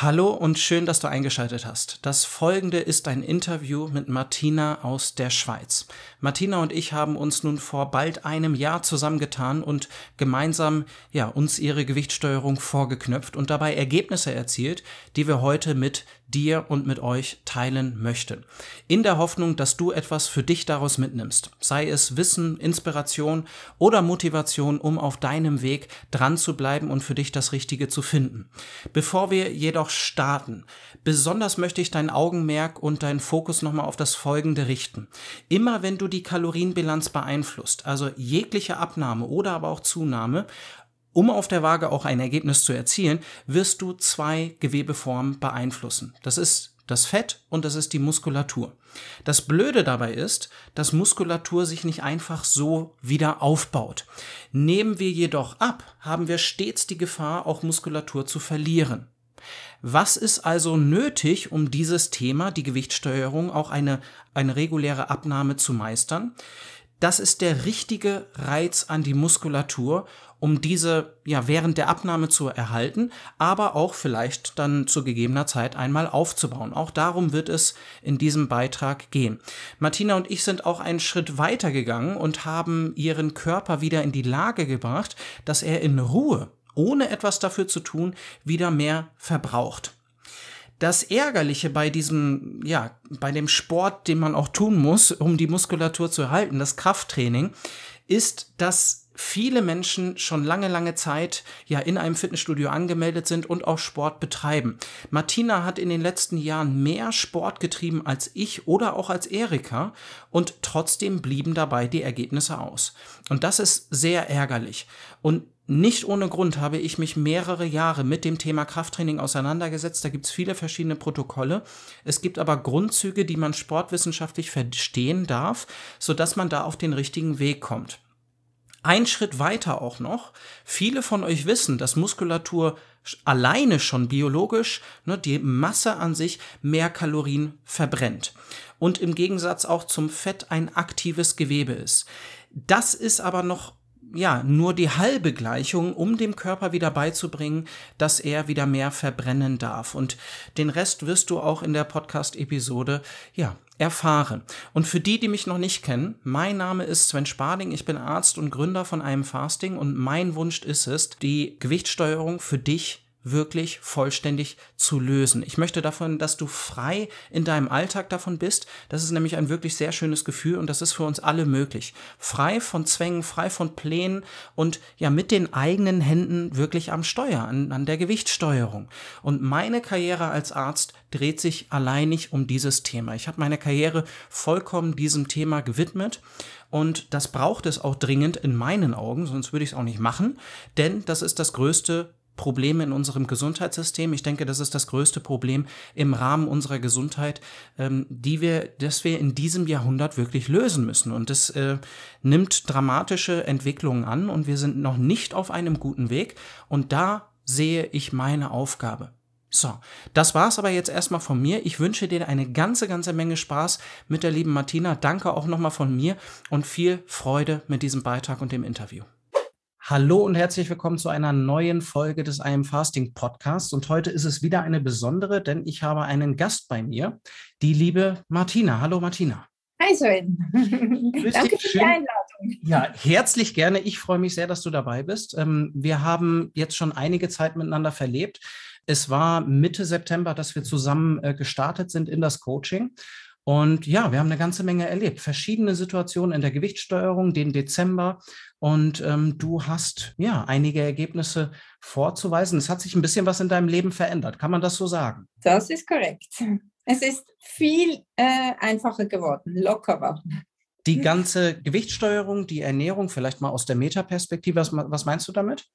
Hallo und schön, dass du eingeschaltet hast. Das folgende ist ein Interview mit Martina aus der Schweiz. Martina und ich haben uns nun vor bald einem Jahr zusammengetan und gemeinsam ja, uns ihre Gewichtssteuerung vorgeknöpft und dabei Ergebnisse erzielt, die wir heute mit dir und mit euch teilen möchten. In der Hoffnung, dass du etwas für dich daraus mitnimmst. Sei es Wissen, Inspiration oder Motivation, um auf deinem Weg dran zu bleiben und für dich das Richtige zu finden. Bevor wir jedoch starten, besonders möchte ich dein Augenmerk und deinen Fokus nochmal auf das Folgende richten. Immer wenn du die Kalorienbilanz beeinflusst, also jegliche Abnahme oder aber auch Zunahme, um auf der Waage auch ein Ergebnis zu erzielen, wirst du zwei Gewebeformen beeinflussen. Das ist das Fett und das ist die Muskulatur. Das Blöde dabei ist, dass Muskulatur sich nicht einfach so wieder aufbaut. Nehmen wir jedoch ab, haben wir stets die Gefahr, auch Muskulatur zu verlieren. Was ist also nötig, um dieses Thema, die Gewichtssteuerung, auch eine, eine reguläre Abnahme zu meistern? Das ist der richtige Reiz an die Muskulatur um diese ja während der Abnahme zu erhalten, aber auch vielleicht dann zu gegebener Zeit einmal aufzubauen. Auch darum wird es in diesem Beitrag gehen. Martina und ich sind auch einen Schritt weiter gegangen und haben ihren Körper wieder in die Lage gebracht, dass er in Ruhe, ohne etwas dafür zu tun, wieder mehr verbraucht. Das Ärgerliche bei diesem, ja, bei dem Sport, den man auch tun muss, um die Muskulatur zu erhalten, das Krafttraining, ist, dass viele Menschen schon lange, lange Zeit ja in einem Fitnessstudio angemeldet sind und auch Sport betreiben. Martina hat in den letzten Jahren mehr Sport getrieben als ich oder auch als Erika und trotzdem blieben dabei die Ergebnisse aus. Und das ist sehr ärgerlich. Und nicht ohne Grund habe ich mich mehrere Jahre mit dem Thema Krafttraining auseinandergesetzt. Da gibt es viele verschiedene Protokolle. Es gibt aber Grundzüge, die man sportwissenschaftlich verstehen darf, sodass man da auf den richtigen Weg kommt. Ein Schritt weiter auch noch. Viele von euch wissen, dass Muskulatur alleine schon biologisch ne, die Masse an sich mehr Kalorien verbrennt und im Gegensatz auch zum Fett ein aktives Gewebe ist. Das ist aber noch ja, nur die halbe Gleichung, um dem Körper wieder beizubringen, dass er wieder mehr verbrennen darf. Und den Rest wirst du auch in der Podcast-Episode, ja, erfahren. Und für die, die mich noch nicht kennen, mein Name ist Sven Sparding, ich bin Arzt und Gründer von einem Fasting und mein Wunsch ist es, die Gewichtssteuerung für dich wirklich vollständig zu lösen. Ich möchte davon, dass du frei in deinem Alltag davon bist. Das ist nämlich ein wirklich sehr schönes Gefühl und das ist für uns alle möglich. Frei von Zwängen, frei von Plänen und ja mit den eigenen Händen wirklich am Steuer, an, an der Gewichtssteuerung. Und meine Karriere als Arzt dreht sich alleinig um dieses Thema. Ich habe meine Karriere vollkommen diesem Thema gewidmet. Und das braucht es auch dringend in meinen Augen, sonst würde ich es auch nicht machen, denn das ist das größte Probleme in unserem Gesundheitssystem. Ich denke, das ist das größte Problem im Rahmen unserer Gesundheit, ähm, die wir, das wir in diesem Jahrhundert wirklich lösen müssen. Und das äh, nimmt dramatische Entwicklungen an und wir sind noch nicht auf einem guten Weg. Und da sehe ich meine Aufgabe. So, das war's aber jetzt erstmal von mir. Ich wünsche dir eine ganze, ganze Menge Spaß mit der lieben Martina. Danke auch nochmal von mir und viel Freude mit diesem Beitrag und dem Interview. Hallo und herzlich willkommen zu einer neuen Folge des I Am Fasting Podcasts. Und heute ist es wieder eine besondere, denn ich habe einen Gast bei mir, die liebe Martina. Hallo Martina. Hi Sven. Danke für die Einladung. Ja, herzlich gerne. Ich freue mich sehr, dass du dabei bist. Ähm, wir haben jetzt schon einige Zeit miteinander verlebt. Es war Mitte September, dass wir zusammen äh, gestartet sind in das Coaching. Und ja, wir haben eine ganze Menge erlebt. Verschiedene Situationen in der Gewichtssteuerung, den Dezember. Und ähm, du hast ja einige Ergebnisse vorzuweisen. Es hat sich ein bisschen was in deinem Leben verändert. Kann man das so sagen? Das ist korrekt. Es ist viel äh, einfacher geworden, lockerer. Die ganze Gewichtssteuerung, die Ernährung, vielleicht mal aus der Metaperspektive, was, was meinst du damit?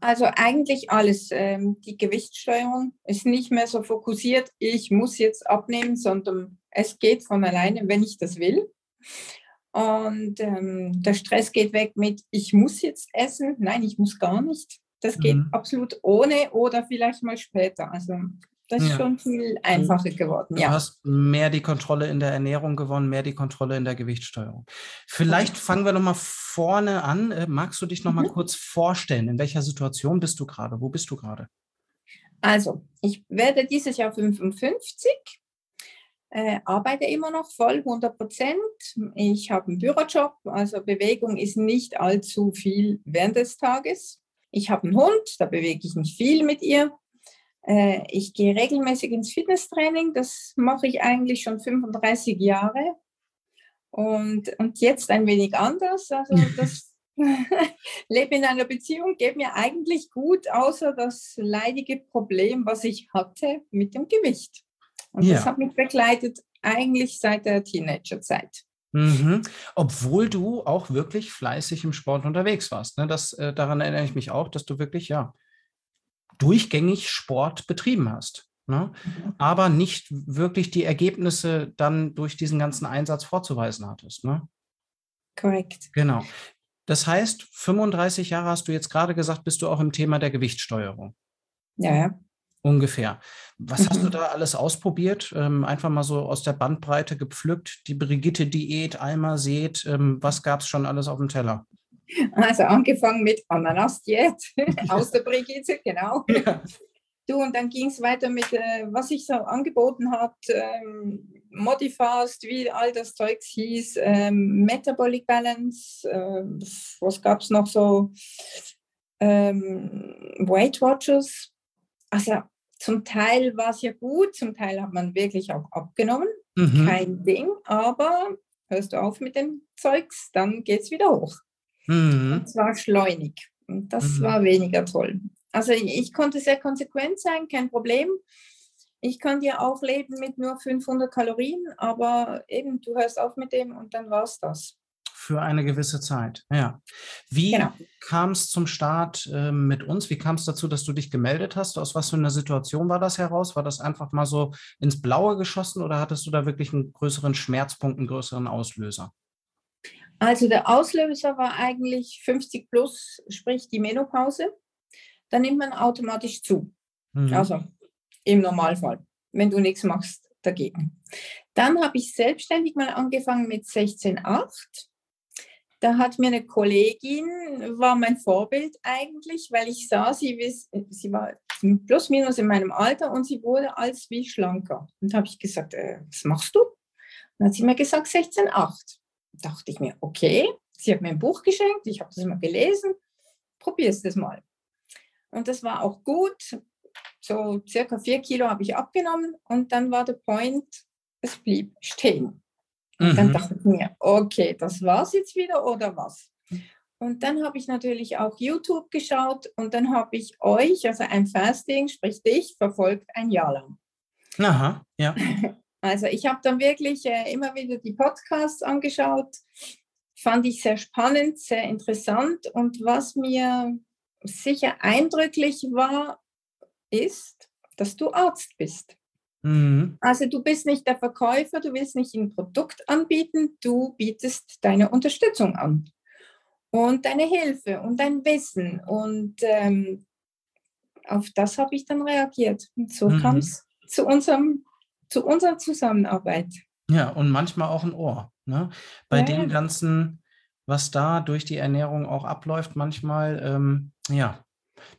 Also eigentlich alles. Ähm, die Gewichtssteuerung ist nicht mehr so fokussiert, ich muss jetzt abnehmen, sondern es geht von alleine, wenn ich das will. Und ähm, der Stress geht weg mit, ich muss jetzt essen. Nein, ich muss gar nicht. Das geht mhm. absolut ohne oder vielleicht mal später. Also das ist ja. schon viel einfacher geworden. Du ja. hast mehr die Kontrolle in der Ernährung gewonnen, mehr die Kontrolle in der Gewichtssteuerung. Vielleicht fangen wir nochmal vorne an. Äh, magst du dich nochmal mhm. kurz vorstellen? In welcher Situation bist du gerade? Wo bist du gerade? Also, ich werde dieses Jahr 55, äh, arbeite immer noch voll 100 Prozent. Ich habe einen Bürojob, also Bewegung ist nicht allzu viel während des Tages. Ich habe einen Hund, da bewege ich mich viel mit ihr. Äh, ich gehe regelmäßig ins Fitnesstraining, das mache ich eigentlich schon 35 Jahre. Und, und jetzt ein wenig anders. Also das lebe in einer Beziehung, geht mir eigentlich gut, außer das leidige Problem, was ich hatte mit dem Gewicht. Und ja. das hat mich begleitet eigentlich seit der Teenagerzeit. Mhm. Obwohl du auch wirklich fleißig im Sport unterwegs warst. Ne? Das, äh, daran erinnere ich mich auch, dass du wirklich ja durchgängig Sport betrieben hast. Ne? Mhm. Aber nicht wirklich die Ergebnisse dann durch diesen ganzen Einsatz vorzuweisen hattest. Ne? Korrekt. Genau. Das heißt, 35 Jahre hast du jetzt gerade gesagt, bist du auch im Thema der Gewichtssteuerung. Ja, ja. Ungefähr. Was hast du mhm. da alles ausprobiert? Ähm, einfach mal so aus der Bandbreite gepflückt, die Brigitte-Diät, Alma seht, ähm, was gab es schon alles auf dem Teller? Also angefangen mit Ananas-Diät aus der Brigitte, genau. Ja. Du, und dann ging es weiter mit, äh, was ich so angeboten habe, ähm, Modifast, wie all das Zeug hieß, ähm, Metabolic Balance, äh, was gab es noch so, ähm, Weight Watchers. Also zum Teil war es ja gut, zum Teil hat man wirklich auch abgenommen, mhm. kein Ding, aber hörst du auf mit dem Zeugs, dann geht es wieder hoch. Mhm. Und zwar schleunig. Und das mhm. war weniger toll. Also ich konnte sehr konsequent sein, kein Problem. Ich kann ja auch leben mit nur 500 Kalorien, aber eben, du hörst auf mit dem und dann war es das. Für eine gewisse Zeit, ja. Wie genau. kam es zum Start äh, mit uns? Wie kam es dazu, dass du dich gemeldet hast? Aus was für einer Situation war das heraus? War das einfach mal so ins Blaue geschossen oder hattest du da wirklich einen größeren Schmerzpunkt, einen größeren Auslöser? Also der Auslöser war eigentlich 50 plus, sprich die Menopause dann nimmt man automatisch zu. Mhm. Also im Normalfall, wenn du nichts machst dagegen. Dann habe ich selbstständig mal angefangen mit 16,8. Da hat mir eine Kollegin, war mein Vorbild eigentlich, weil ich sah, sie, sie war plus minus in meinem Alter und sie wurde als wie schlanker. Und habe ich gesagt, äh, was machst du? Dann hat sie mir gesagt 16,8. Dachte ich mir, okay, sie hat mir ein Buch geschenkt, ich habe das mal gelesen, probier es das mal. Und das war auch gut. So circa vier Kilo habe ich abgenommen und dann war der Point, es blieb stehen. Und mhm. dann dachte ich mir, okay, das war's jetzt wieder oder was? Und dann habe ich natürlich auch YouTube geschaut und dann habe ich euch, also ein Fasting, sprich dich, verfolgt ein Jahr lang. Aha, ja. Also ich habe dann wirklich äh, immer wieder die Podcasts angeschaut, fand ich sehr spannend, sehr interessant und was mir sicher eindrücklich war, ist, dass du Arzt bist. Mhm. Also du bist nicht der Verkäufer, du willst nicht ein Produkt anbieten, du bietest deine Unterstützung an und deine Hilfe und dein Wissen. Und ähm, auf das habe ich dann reagiert. Und so mhm. kam es zu, unserem, zu unserer Zusammenarbeit. Ja, und manchmal auch ein Ohr. Ne? Bei ja. den ganzen was da durch die Ernährung auch abläuft, manchmal, ähm, ja,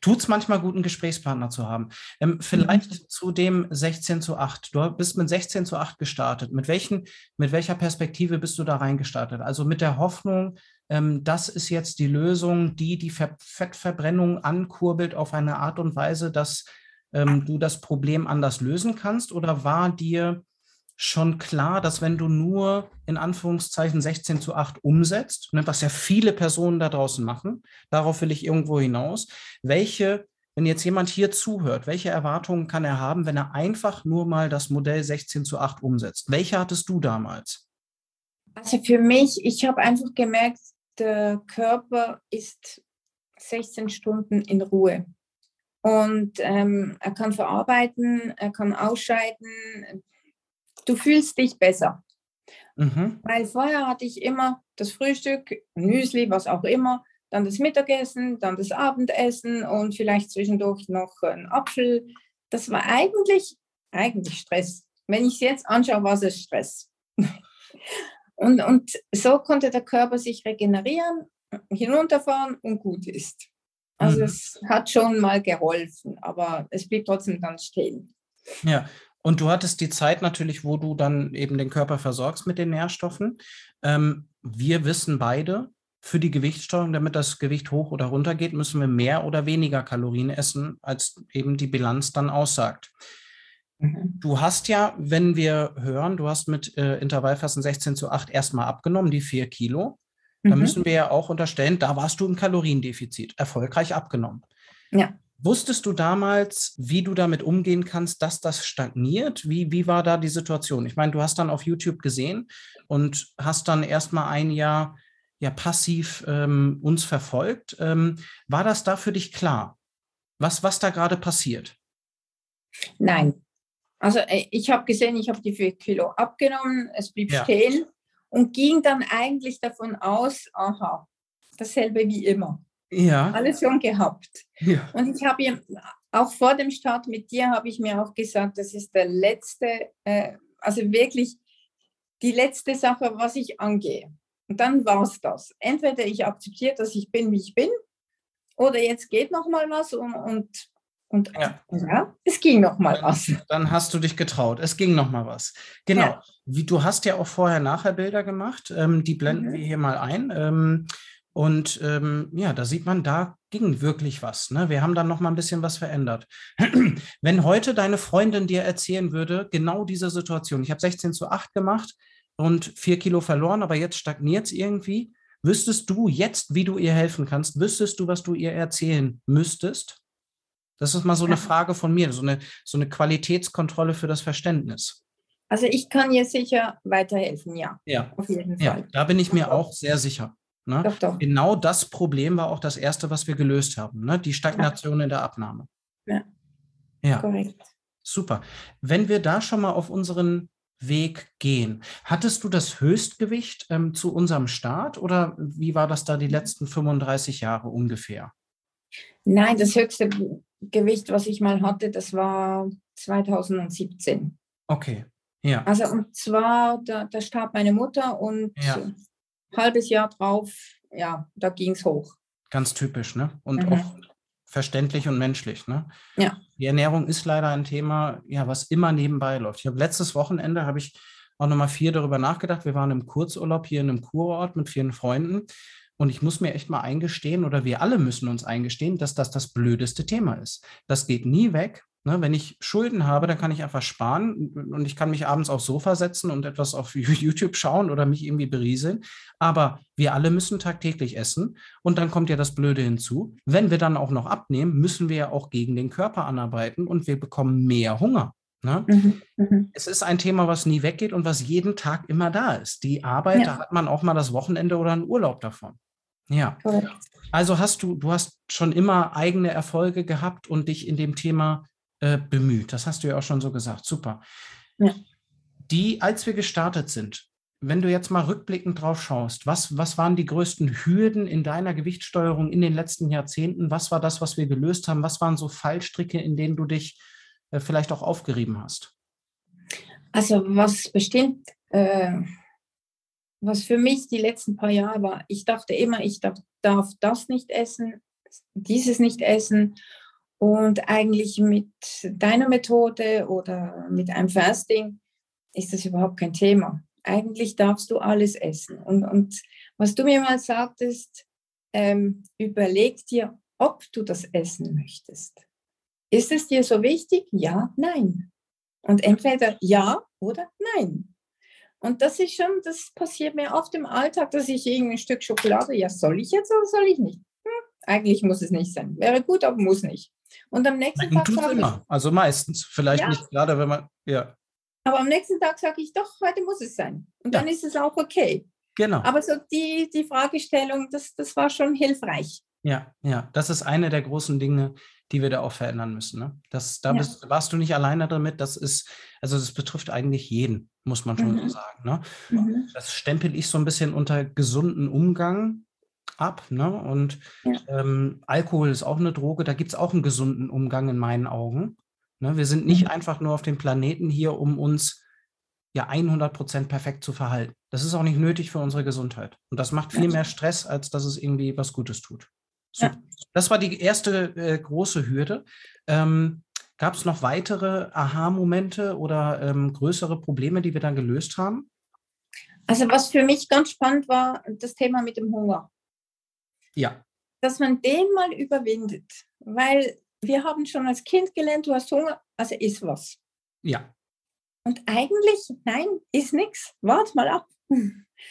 tut es manchmal gut, einen Gesprächspartner zu haben. Ähm, vielleicht mhm. zu dem 16 zu 8. Du bist mit 16 zu 8 gestartet. Mit, welchen, mit welcher Perspektive bist du da reingestartet? Also mit der Hoffnung, ähm, das ist jetzt die Lösung, die die Ver Fettverbrennung ankurbelt auf eine Art und Weise, dass ähm, du das Problem anders lösen kannst? Oder war dir schon klar, dass wenn du nur in Anführungszeichen 16 zu 8 umsetzt, ne, was ja viele Personen da draußen machen, darauf will ich irgendwo hinaus, welche, wenn jetzt jemand hier zuhört, welche Erwartungen kann er haben, wenn er einfach nur mal das Modell 16 zu 8 umsetzt? Welche hattest du damals? Also für mich, ich habe einfach gemerkt, der Körper ist 16 Stunden in Ruhe. Und ähm, er kann verarbeiten, er kann ausscheiden, du fühlst dich besser. Mhm. Weil vorher hatte ich immer das Frühstück, Müsli, was auch immer, dann das Mittagessen, dann das Abendessen und vielleicht zwischendurch noch ein Apfel. Das war eigentlich, eigentlich Stress. Wenn ich es jetzt anschaue, war es Stress. und, und so konnte der Körper sich regenerieren, hinunterfahren und gut ist. Also mhm. es hat schon mal geholfen, aber es blieb trotzdem dann stehen. Ja, und du hattest die Zeit natürlich, wo du dann eben den Körper versorgst mit den Nährstoffen. Ähm, wir wissen beide, für die Gewichtssteuerung, damit das Gewicht hoch oder runter geht, müssen wir mehr oder weniger Kalorien essen, als eben die Bilanz dann aussagt. Mhm. Du hast ja, wenn wir hören, du hast mit äh, Intervallfasten 16 zu 8 erstmal abgenommen, die 4 Kilo. Da mhm. müssen wir ja auch unterstellen, da warst du im Kaloriendefizit, erfolgreich abgenommen. Ja. Wusstest du damals, wie du damit umgehen kannst, dass das stagniert? Wie, wie war da die Situation? Ich meine, du hast dann auf YouTube gesehen und hast dann erstmal ein Jahr ja passiv ähm, uns verfolgt. Ähm, war das da für dich klar, was, was da gerade passiert? Nein. Also äh, ich habe gesehen, ich habe die vier Kilo abgenommen, es blieb ja. stehen und ging dann eigentlich davon aus, aha, dasselbe wie immer. Ja. Alles schon gehabt. Ja. Und ich habe auch vor dem Start mit dir habe ich mir auch gesagt, das ist der letzte, äh, also wirklich die letzte Sache, was ich angehe. Und dann war es das. Entweder ich akzeptiere, dass ich bin, wie ich bin, oder jetzt geht noch mal was und, und, und ja. ja es ging noch mal was. Dann hast du dich getraut. Es ging noch mal was. Genau. Ja. Wie, du hast ja auch vorher-nachher Bilder gemacht. Ähm, die blenden mhm. wir hier mal ein. Ähm, und ähm, ja, da sieht man, da ging wirklich was. Ne? Wir haben dann noch mal ein bisschen was verändert. Wenn heute deine Freundin dir erzählen würde, genau diese Situation, ich habe 16 zu 8 gemacht und 4 Kilo verloren, aber jetzt stagniert es irgendwie, wüsstest du jetzt, wie du ihr helfen kannst? Wüsstest du, was du ihr erzählen müsstest? Das ist mal so eine Frage von mir, so eine, so eine Qualitätskontrolle für das Verständnis. Also ich kann ihr sicher weiterhelfen, ja. Ja, auf jeden Fall. Ja, da bin ich mir auch sehr sicher. Ne? Doch, doch. Genau das Problem war auch das erste, was wir gelöst haben, ne? die Stagnation ja. in der Abnahme. Ja. ja. Korrekt. Super. Wenn wir da schon mal auf unseren Weg gehen, hattest du das Höchstgewicht ähm, zu unserem Start oder wie war das da die letzten 35 Jahre ungefähr? Nein, das höchste Gewicht, was ich mal hatte, das war 2017. Okay, ja. Also und zwar, da, da starb meine Mutter und ja halbes Jahr drauf, ja, da ging es hoch. Ganz typisch, ne? Und mhm. auch verständlich und menschlich, ne? Ja. Die Ernährung ist leider ein Thema, ja, was immer nebenbei läuft. Ich habe letztes Wochenende habe ich auch nochmal viel darüber nachgedacht. Wir waren im Kurzurlaub hier in einem Kurort mit vielen Freunden. Und ich muss mir echt mal eingestehen, oder wir alle müssen uns eingestehen, dass das das blödeste Thema ist. Das geht nie weg. Ne, wenn ich Schulden habe, dann kann ich einfach sparen und ich kann mich abends aufs Sofa setzen und etwas auf YouTube schauen oder mich irgendwie berieseln. Aber wir alle müssen tagtäglich essen und dann kommt ja das Blöde hinzu. Wenn wir dann auch noch abnehmen, müssen wir ja auch gegen den Körper anarbeiten und wir bekommen mehr Hunger. Ne? Mhm, mh. Es ist ein Thema, was nie weggeht und was jeden Tag immer da ist. Die Arbeit, ja. da hat man auch mal das Wochenende oder einen Urlaub davon. Ja. Also hast du, du hast schon immer eigene Erfolge gehabt und dich in dem Thema äh, bemüht. Das hast du ja auch schon so gesagt. Super. Ja. Die, als wir gestartet sind, wenn du jetzt mal rückblickend drauf schaust, was, was waren die größten Hürden in deiner Gewichtssteuerung in den letzten Jahrzehnten? Was war das, was wir gelöst haben? Was waren so Fallstricke, in denen du dich äh, vielleicht auch aufgerieben hast? Also was bestimmt, äh, was für mich die letzten paar Jahre war, ich dachte immer, ich darf, darf das nicht essen, dieses nicht essen und eigentlich mit deiner Methode oder mit einem Fasting ist das überhaupt kein Thema. Eigentlich darfst du alles essen. Und, und was du mir mal sagtest, ähm, überleg dir, ob du das essen möchtest. Ist es dir so wichtig? Ja, nein. Und entweder ja oder nein. Und das ist schon, das passiert mir oft im Alltag, dass ich irgendein Stück Schokolade, ja, soll ich jetzt oder soll ich nicht? Eigentlich muss es nicht sein. Wäre gut, aber muss nicht. Und am nächsten Tag sage immer. Ich, also meistens. Vielleicht ja. nicht gerade, wenn man, ja. Aber am nächsten Tag sage ich doch, heute muss es sein. Und ja. dann ist es auch okay. Genau. Aber so die, die Fragestellung, das, das war schon hilfreich. Ja, ja, das ist eine der großen Dinge, die wir da auch verändern müssen. Ne? Das, da ja. bist, warst du nicht alleine damit. Das ist, also das betrifft eigentlich jeden, muss man schon mhm. so sagen. Ne? Mhm. Das stempel ich so ein bisschen unter gesunden Umgang ab. Ne? Und ja. ähm, Alkohol ist auch eine Droge, da gibt es auch einen gesunden Umgang in meinen Augen. Ne? Wir sind nicht mhm. einfach nur auf dem Planeten hier, um uns ja 100 Prozent perfekt zu verhalten. Das ist auch nicht nötig für unsere Gesundheit. Und das macht viel mehr Stress, als dass es irgendwie was Gutes tut. super. Ja. Das war die erste äh, große Hürde. Ähm, Gab es noch weitere Aha-Momente oder ähm, größere Probleme, die wir dann gelöst haben? Also was für mich ganz spannend war, das Thema mit dem Hunger. Ja. Dass man den mal überwindet, weil wir haben schon als Kind gelernt, du hast Hunger, also isst was. Ja. Und eigentlich, nein, ist nichts. Wart mal ab.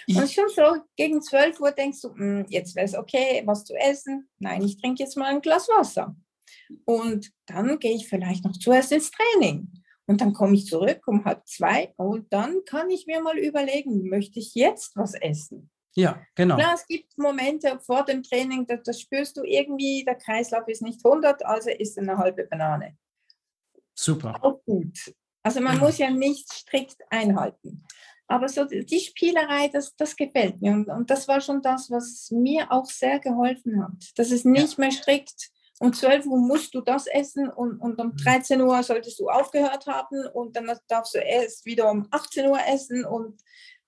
Ich und schon so gegen 12 Uhr denkst du, hm, jetzt wäre es okay, was zu essen. Nein, ich trinke jetzt mal ein Glas Wasser. Und dann gehe ich vielleicht noch zuerst ins Training. Und dann komme ich zurück um halb zwei und dann kann ich mir mal überlegen, möchte ich jetzt was essen? Ja, genau. Klar, es gibt Momente vor dem Training, da, das spürst du irgendwie, der Kreislauf ist nicht 100, also isst eine halbe Banane. Super. Auch gut. Also man ja. muss ja nicht strikt einhalten. Aber so die Spielerei, das, das gefällt mir. Und, und das war schon das, was mir auch sehr geholfen hat. Dass es nicht ja. mehr strikt um 12 Uhr musst du das essen und, und um 13 mhm. Uhr solltest du aufgehört haben und dann darfst du erst wieder um 18 Uhr essen und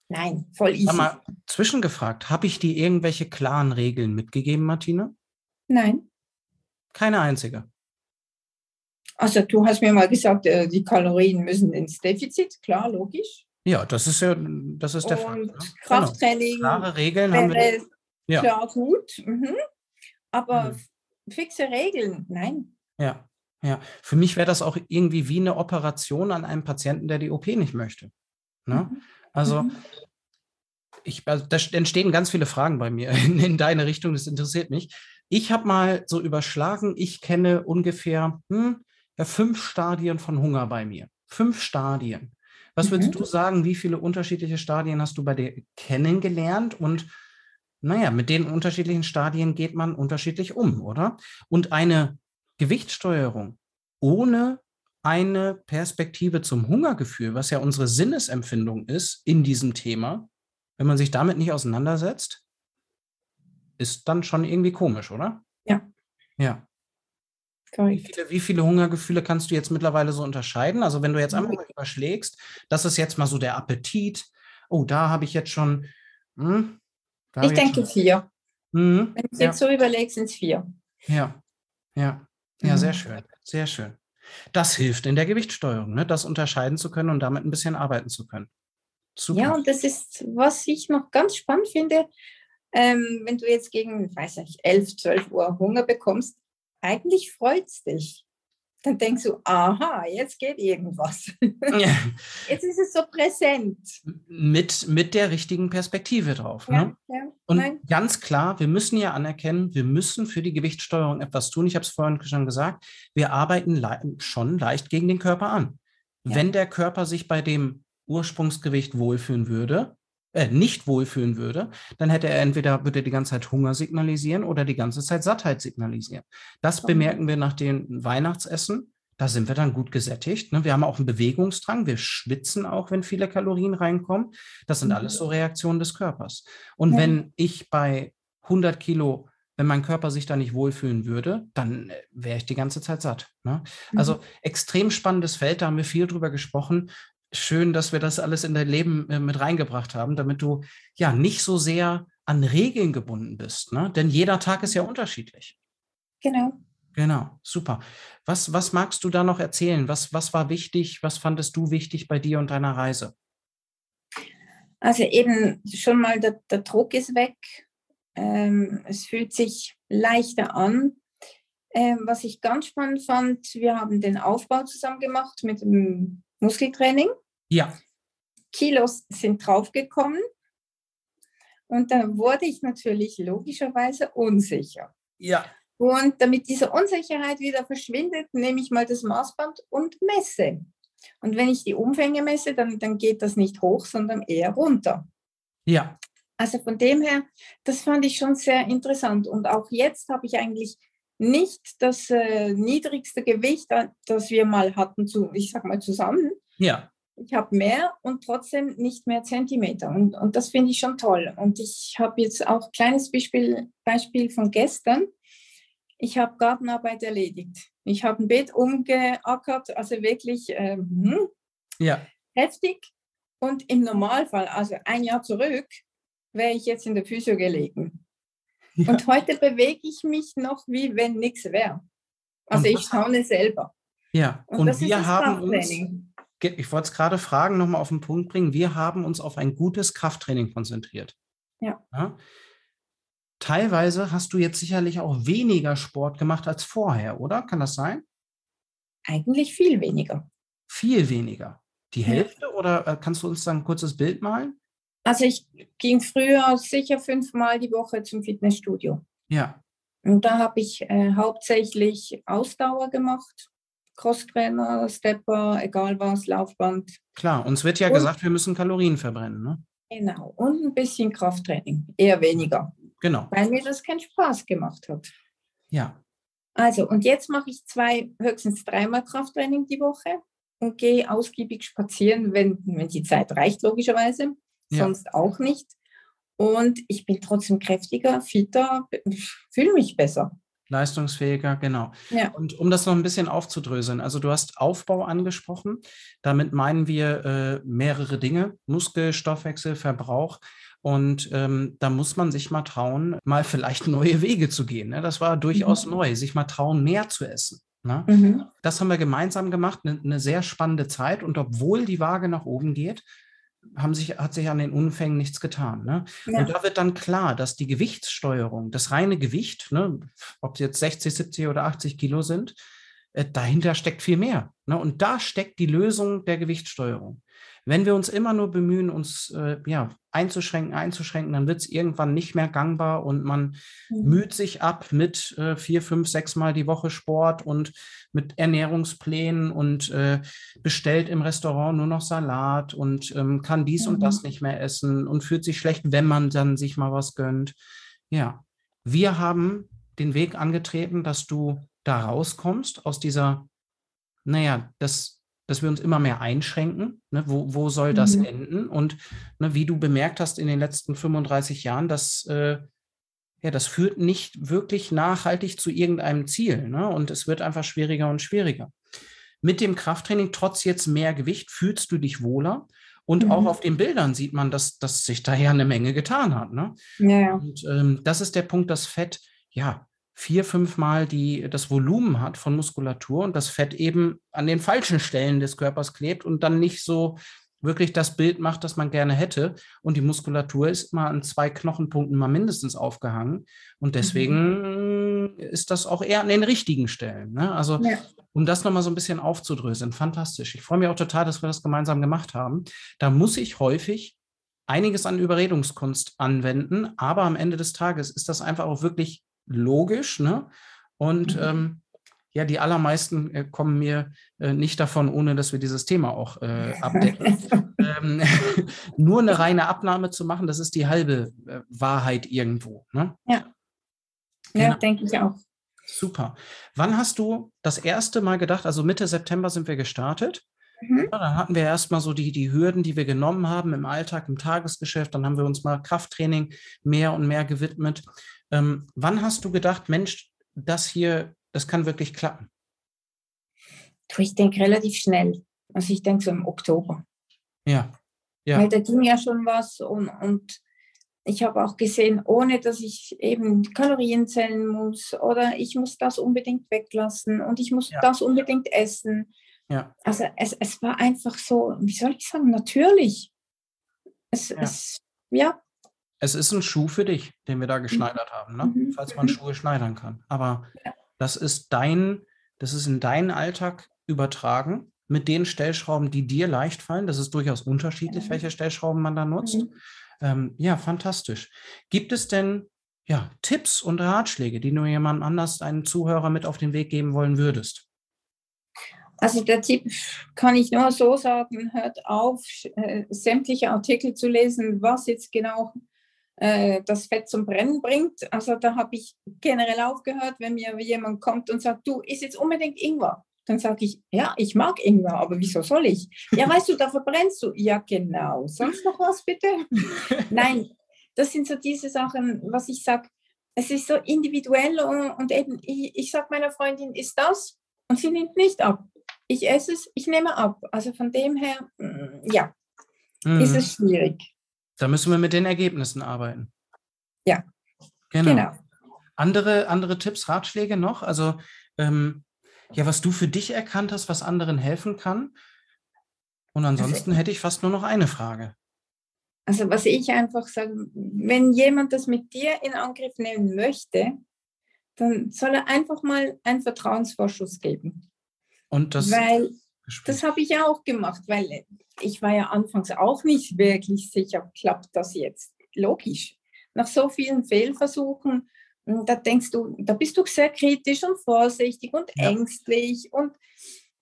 nein, voll easy. mal zwischengefragt, habe ich dir irgendwelche klaren Regeln mitgegeben, Martina? Nein. Keine einzige. Also du hast mir mal gesagt, äh, die Kalorien müssen ins Defizit, klar, logisch. Ja, das ist ja, das ist der Fall. Und ne? Krafttraining. Genau. Klare Regeln haben wir. Ja. Klar, gut. Mhm. Aber mhm fixe Regeln. Nein. Ja, ja. Für mich wäre das auch irgendwie wie eine Operation an einem Patienten, der die OP nicht möchte. Ne? Mhm. Also, mhm. ich, also da entstehen ganz viele Fragen bei mir in, in deine Richtung, das interessiert mich. Ich habe mal so überschlagen, ich kenne ungefähr hm, ja, fünf Stadien von Hunger bei mir. Fünf Stadien. Was würdest mhm. du sagen, wie viele unterschiedliche Stadien hast du bei dir kennengelernt und naja, mit den unterschiedlichen Stadien geht man unterschiedlich um, oder? Und eine Gewichtssteuerung ohne eine Perspektive zum Hungergefühl, was ja unsere Sinnesempfindung ist in diesem Thema, wenn man sich damit nicht auseinandersetzt, ist dann schon irgendwie komisch, oder? Ja. Ja. Wie viele, wie viele, Hungergefühle kannst du jetzt mittlerweile so unterscheiden? Also wenn du jetzt einfach mal überschlägst, das ist jetzt mal so der Appetit. Oh, da habe ich jetzt schon, hm, ich denke vier. Mhm. Wenn du ja. jetzt so überlegst, sind es vier. Ja, ja, ja, mhm. sehr schön, sehr schön. Das hilft in der Gewichtssteuerung, ne? das unterscheiden zu können und damit ein bisschen arbeiten zu können. Super. Ja, und das ist, was ich noch ganz spannend finde, ähm, wenn du jetzt gegen, weiß nicht, 11, 12 Uhr Hunger bekommst, eigentlich freut es dich dann denkst du, aha, jetzt geht irgendwas. Ja. Jetzt ist es so präsent. Mit, mit der richtigen Perspektive drauf. Ja, ne? ja, Und nein. ganz klar, wir müssen ja anerkennen, wir müssen für die Gewichtssteuerung etwas tun. Ich habe es vorhin schon gesagt, wir arbeiten le schon leicht gegen den Körper an. Wenn der Körper sich bei dem Ursprungsgewicht wohlfühlen würde, äh, nicht wohlfühlen würde, dann hätte er entweder würde die ganze Zeit Hunger signalisieren oder die ganze Zeit Sattheit signalisieren. Das bemerken wir nach dem Weihnachtsessen. Da sind wir dann gut gesättigt. Ne? Wir haben auch einen Bewegungsdrang. Wir schwitzen auch, wenn viele Kalorien reinkommen. Das sind alles so mhm. Reaktionen des Körpers. Und ja. wenn ich bei 100 Kilo wenn mein Körper sich da nicht wohlfühlen würde, dann äh, wäre ich die ganze Zeit satt. Ne? Also mhm. extrem spannendes Feld, da haben wir viel drüber gesprochen schön, dass wir das alles in dein Leben äh, mit reingebracht haben, damit du ja nicht so sehr an Regeln gebunden bist. Ne? Denn jeder Tag ist ja unterschiedlich. Genau. Genau, super. Was, was magst du da noch erzählen? Was, was war wichtig? Was fandest du wichtig bei dir und deiner Reise? Also eben schon mal der, der Druck ist weg. Ähm, es fühlt sich leichter an. Ähm, was ich ganz spannend fand, wir haben den Aufbau zusammen gemacht mit dem Muskeltraining. Ja. Kilos sind draufgekommen. Und dann wurde ich natürlich logischerweise unsicher. Ja. Und damit diese Unsicherheit wieder verschwindet, nehme ich mal das Maßband und messe. Und wenn ich die Umfänge messe, dann, dann geht das nicht hoch, sondern eher runter. Ja. Also von dem her, das fand ich schon sehr interessant. Und auch jetzt habe ich eigentlich nicht das äh, niedrigste Gewicht, äh, das wir mal hatten, zu, ich sag mal zusammen. Ja. Ich habe mehr und trotzdem nicht mehr Zentimeter. Und, und das finde ich schon toll. Und ich habe jetzt auch ein kleines Beispiel, Beispiel von gestern. Ich habe Gartenarbeit erledigt. Ich habe ein Beet umgeackert, also wirklich ähm, ja. heftig. Und im Normalfall, also ein Jahr zurück, wäre ich jetzt in der Physio gelegen. Ja. Und heute bewege ich mich noch, wie wenn nichts wäre. Also ich schaue selber. Ja, und, und wir haben uns, ich wollte es gerade fragen, nochmal auf den Punkt bringen, wir haben uns auf ein gutes Krafttraining konzentriert. Ja. ja. Teilweise hast du jetzt sicherlich auch weniger Sport gemacht als vorher, oder? Kann das sein? Eigentlich viel weniger. Viel weniger. Die Hälfte ja. oder äh, kannst du uns dann ein kurzes Bild malen? Also ich ging früher sicher fünfmal die Woche zum Fitnessstudio. Ja. Und da habe ich äh, hauptsächlich Ausdauer gemacht. Crosstrainer, Stepper, egal was, Laufband. Klar, uns wird ja und, gesagt, wir müssen Kalorien verbrennen, ne? Genau, und ein bisschen Krafttraining, eher weniger. Genau. Weil mir das keinen Spaß gemacht hat. Ja. Also, und jetzt mache ich zwei, höchstens dreimal Krafttraining die Woche und gehe ausgiebig spazieren, wenn, wenn die Zeit reicht, logischerweise. Ja. Sonst auch nicht. Und ich bin trotzdem kräftiger, fitter, fühle mich besser. Leistungsfähiger, genau. Ja. Und um das noch ein bisschen aufzudröseln, also du hast Aufbau angesprochen. Damit meinen wir äh, mehrere Dinge: Muskel, Stoffwechsel, Verbrauch. Und ähm, da muss man sich mal trauen, mal vielleicht neue Wege zu gehen. Ne? Das war durchaus mhm. neu, sich mal trauen, mehr zu essen. Ne? Mhm. Das haben wir gemeinsam gemacht, eine, eine sehr spannende Zeit. Und obwohl die Waage nach oben geht, haben sich, hat sich an den Unfängen nichts getan. Ne? Ja. Und da wird dann klar, dass die Gewichtssteuerung, das reine Gewicht, ne, ob es jetzt 60, 70 oder 80 Kilo sind, äh, dahinter steckt viel mehr. Ne? Und da steckt die Lösung der Gewichtssteuerung. Wenn wir uns immer nur bemühen, uns äh, ja, einzuschränken, einzuschränken, dann wird es irgendwann nicht mehr gangbar und man mhm. müht sich ab mit äh, vier, fünf, sechs Mal die Woche Sport und mit Ernährungsplänen und äh, bestellt im Restaurant nur noch Salat und ähm, kann dies mhm. und das mhm. nicht mehr essen und fühlt sich schlecht, wenn man dann sich mal was gönnt. Ja, wir haben den Weg angetreten, dass du da rauskommst aus dieser, naja, das dass wir uns immer mehr einschränken. Ne? Wo, wo soll das mhm. enden? Und ne, wie du bemerkt hast in den letzten 35 Jahren, das, äh, ja, das führt nicht wirklich nachhaltig zu irgendeinem Ziel. Ne? Und es wird einfach schwieriger und schwieriger. Mit dem Krafttraining, trotz jetzt mehr Gewicht, fühlst du dich wohler. Und mhm. auch auf den Bildern sieht man, dass, dass sich da ja eine Menge getan hat. Ne? Ja. Und ähm, das ist der Punkt, dass Fett, ja, vier, fünfmal die, das Volumen hat von Muskulatur und das Fett eben an den falschen Stellen des Körpers klebt und dann nicht so wirklich das Bild macht, das man gerne hätte. Und die Muskulatur ist immer an zwei Knochenpunkten mal mindestens aufgehangen. Und deswegen mhm. ist das auch eher an den richtigen Stellen. Ne? Also, ja. um das nochmal so ein bisschen aufzudröseln, fantastisch. Ich freue mich auch total, dass wir das gemeinsam gemacht haben. Da muss ich häufig einiges an Überredungskunst anwenden, aber am Ende des Tages ist das einfach auch wirklich logisch. Ne? Und mhm. ähm, ja, die allermeisten äh, kommen mir äh, nicht davon, ohne dass wir dieses Thema auch äh, abdecken. ähm, nur eine reine Abnahme zu machen, das ist die halbe äh, Wahrheit irgendwo. Ne? Ja, genau. ja denke ich auch. Super. Wann hast du das erste Mal gedacht, also Mitte September sind wir gestartet? Mhm. Ja, dann hatten wir erstmal so die, die Hürden, die wir genommen haben im Alltag, im Tagesgeschäft. Dann haben wir uns mal Krafttraining mehr und mehr gewidmet. Ähm, wann hast du gedacht, Mensch, das hier, das kann wirklich klappen? Ich denke relativ schnell. Also ich denke so im Oktober. Ja. ja. Weil da ging ja schon was und, und ich habe auch gesehen, ohne dass ich eben Kalorien zählen muss oder ich muss das unbedingt weglassen und ich muss ja. das unbedingt essen. Ja. Also es, es war einfach so, wie soll ich sagen, natürlich. Es, ja. Es, ja, es ist ein Schuh für dich, den wir da mhm. geschneidert haben, ne? Mhm. falls man mhm. Schuhe schneidern kann. Aber ja. das ist dein, das ist in deinen Alltag übertragen mit den Stellschrauben, die dir leicht fallen. Das ist durchaus unterschiedlich, welche Stellschrauben man da nutzt. Mhm. Ähm, ja, fantastisch. Gibt es denn ja, Tipps und Ratschläge, die du jemandem anders, einen Zuhörer mit auf den Weg geben wollen würdest? Also der Tipp kann ich nur so sagen, hört auf, äh, sämtliche Artikel zu lesen, was jetzt genau äh, das Fett zum Brennen bringt. Also da habe ich generell aufgehört, wenn mir jemand kommt und sagt, du isst jetzt unbedingt Ingwer. Dann sage ich, ja, ich mag Ingwer, aber wieso soll ich? Ja, weißt du, da verbrennst du. Ja, genau. Sonst noch was bitte? Nein, das sind so diese Sachen, was ich sage, es ist so individuell und eben, ich, ich sage meiner Freundin, ist das? Und sie nimmt nicht ab. Ich esse es, ich nehme ab. Also von dem her, mm, ja, mhm. ist es schwierig. Da müssen wir mit den Ergebnissen arbeiten. Ja. Genau. genau. Andere, andere Tipps, Ratschläge noch? Also, ähm, ja, was du für dich erkannt hast, was anderen helfen kann? Und ansonsten hätte ich fast nur noch eine Frage. Also was ich einfach sage, wenn jemand das mit dir in Angriff nehmen möchte, dann soll er einfach mal einen Vertrauensvorschuss geben. Und das, weil das habe ich auch gemacht, weil ich war ja anfangs auch nicht wirklich sicher, klappt das jetzt? Logisch. Nach so vielen Fehlversuchen, da denkst du, da bist du sehr kritisch und vorsichtig und ja. ängstlich und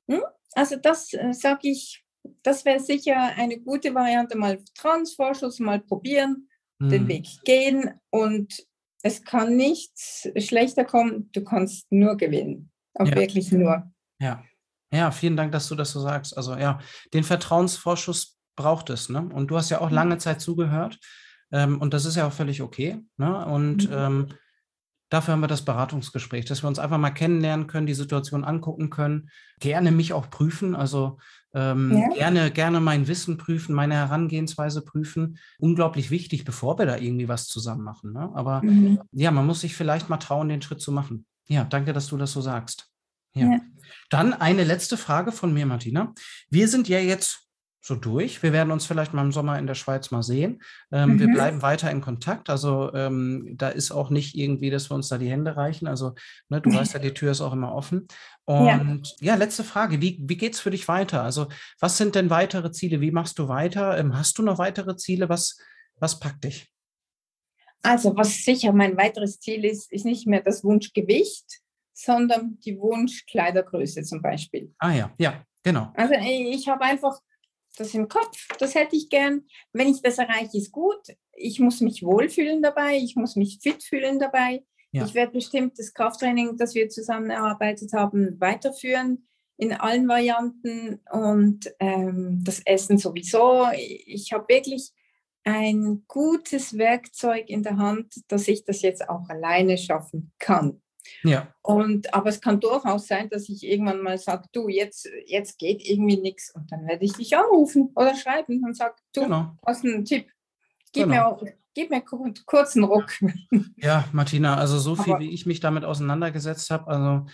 hm? also das äh, sage ich, das wäre sicher eine gute Variante, mal Vertrauensvorschuss, mal probieren, mhm. den Weg gehen und es kann nichts schlechter kommen, du kannst nur gewinnen. Auch ja. wirklich nur. Ja. Ja, vielen Dank, dass du das so sagst. Also ja, den Vertrauensvorschuss braucht es, ne? Und du hast ja auch mhm. lange Zeit zugehört. Ähm, und das ist ja auch völlig okay. Ne? Und mhm. ähm, dafür haben wir das Beratungsgespräch, dass wir uns einfach mal kennenlernen können, die Situation angucken können, gerne mich auch prüfen. Also ähm, ja. gerne, gerne mein Wissen prüfen, meine Herangehensweise prüfen. Unglaublich wichtig, bevor wir da irgendwie was zusammen machen. Ne? Aber mhm. ja, man muss sich vielleicht mal trauen, den Schritt zu machen. Ja, danke, dass du das so sagst. Ja. ja. Dann eine letzte Frage von mir, Martina. Wir sind ja jetzt so durch. Wir werden uns vielleicht mal im Sommer in der Schweiz mal sehen. Ähm, mhm. Wir bleiben weiter in Kontakt. Also ähm, da ist auch nicht irgendwie, dass wir uns da die Hände reichen. Also ne, du weißt ja, die Tür ist auch immer offen. Und ja, ja letzte Frage. Wie, wie geht es für dich weiter? Also was sind denn weitere Ziele? Wie machst du weiter? Ähm, hast du noch weitere Ziele? Was, was packt dich? Also was sicher mein weiteres Ziel ist, ist nicht mehr das Wunschgewicht, sondern die Wunschkleidergröße zum Beispiel. Ah ja, ja, genau. Also ich habe einfach das im Kopf, das hätte ich gern. Wenn ich das erreiche, ist gut. Ich muss mich wohlfühlen dabei, ich muss mich fit fühlen dabei. Ja. Ich werde bestimmt das Krafttraining, das wir zusammen erarbeitet haben, weiterführen in allen Varianten und ähm, das Essen sowieso. Ich habe wirklich ein gutes Werkzeug in der Hand, dass ich das jetzt auch alleine schaffen kann. Ja. Und, aber es kann durchaus sein, dass ich irgendwann mal sage, du, jetzt, jetzt geht irgendwie nichts. Und dann werde ich dich anrufen oder schreiben und sage, du, genau. hast einen Tipp. Gib, genau. mir auch, gib mir kurz einen Ruck. Ja, Martina, also so viel, aber, wie ich mich damit auseinandergesetzt habe, also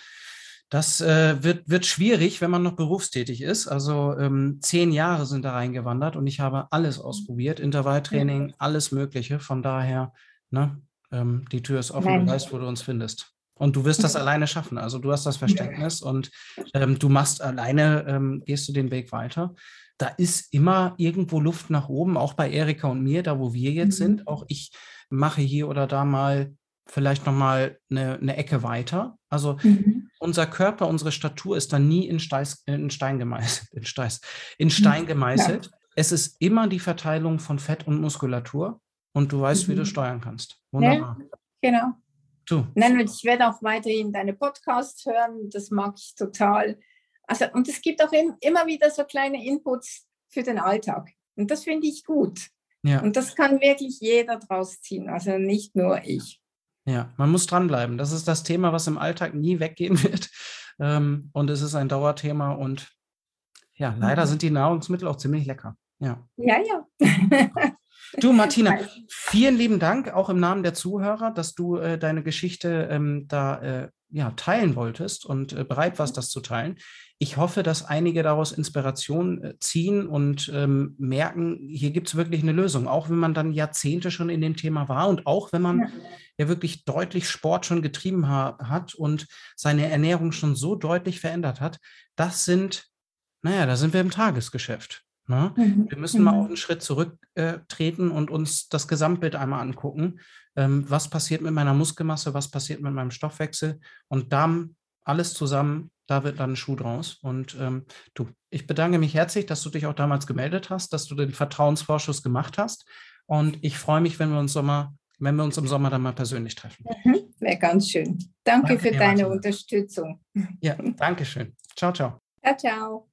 das äh, wird, wird schwierig, wenn man noch berufstätig ist. Also ähm, zehn Jahre sind da reingewandert und ich habe alles ausprobiert, Intervalltraining, alles Mögliche. Von daher, ne, ähm, die Tür ist offen, Nein. du weißt, wo du uns findest. Und du wirst das alleine schaffen. Also du hast das Verständnis und ähm, du machst alleine, ähm, gehst du den Weg weiter. Da ist immer irgendwo Luft nach oben, auch bei Erika und mir, da wo wir jetzt mhm. sind. Auch ich mache hier oder da mal vielleicht nochmal eine, eine Ecke weiter. Also mhm. unser Körper, unsere Statur ist dann nie in, Steis, in Stein gemeißelt. In, Steis, in Stein gemeißelt. Ja. Es ist immer die Verteilung von Fett und Muskulatur und du weißt, mhm. wie du mhm. steuern kannst. Wunderbar. Ja, genau. Du. Nein, und ich werde auch weiterhin deine Podcasts hören. Das mag ich total. Also, und es gibt auch immer wieder so kleine Inputs für den Alltag. Und das finde ich gut. Ja. Und das kann wirklich jeder draus ziehen, also nicht nur ich. Ja, man muss dranbleiben. Das ist das Thema, was im Alltag nie weggehen wird. Ähm, und es ist ein Dauerthema. Und ja, leider mhm. sind die Nahrungsmittel auch ziemlich lecker. Ja, ja. ja. Du, Martina, vielen lieben Dank, auch im Namen der Zuhörer, dass du äh, deine Geschichte ähm, da äh, ja, teilen wolltest und äh, bereit warst, das zu teilen. Ich hoffe, dass einige daraus Inspiration äh, ziehen und ähm, merken, hier gibt es wirklich eine Lösung, auch wenn man dann Jahrzehnte schon in dem Thema war und auch wenn man ja, ja wirklich deutlich Sport schon getrieben ha hat und seine Ernährung schon so deutlich verändert hat. Das sind, naja, da sind wir im Tagesgeschäft. Ne? Mhm. Wir müssen mal mhm. auch einen Schritt zurücktreten äh, und uns das Gesamtbild einmal angucken. Ähm, was passiert mit meiner Muskelmasse, was passiert mit meinem Stoffwechsel und dann alles zusammen, da wird dann ein Schuh draus. Und ähm, du, ich bedanke mich herzlich, dass du dich auch damals gemeldet hast, dass du den Vertrauensvorschuss gemacht hast. Und ich freue mich, wenn wir uns Sommer, wenn wir uns im Sommer dann mal persönlich treffen. Mhm. Wäre ganz schön. Danke, danke für deine Martin. Unterstützung. Ja, danke schön. Ciao, ciao. Ciao, ciao.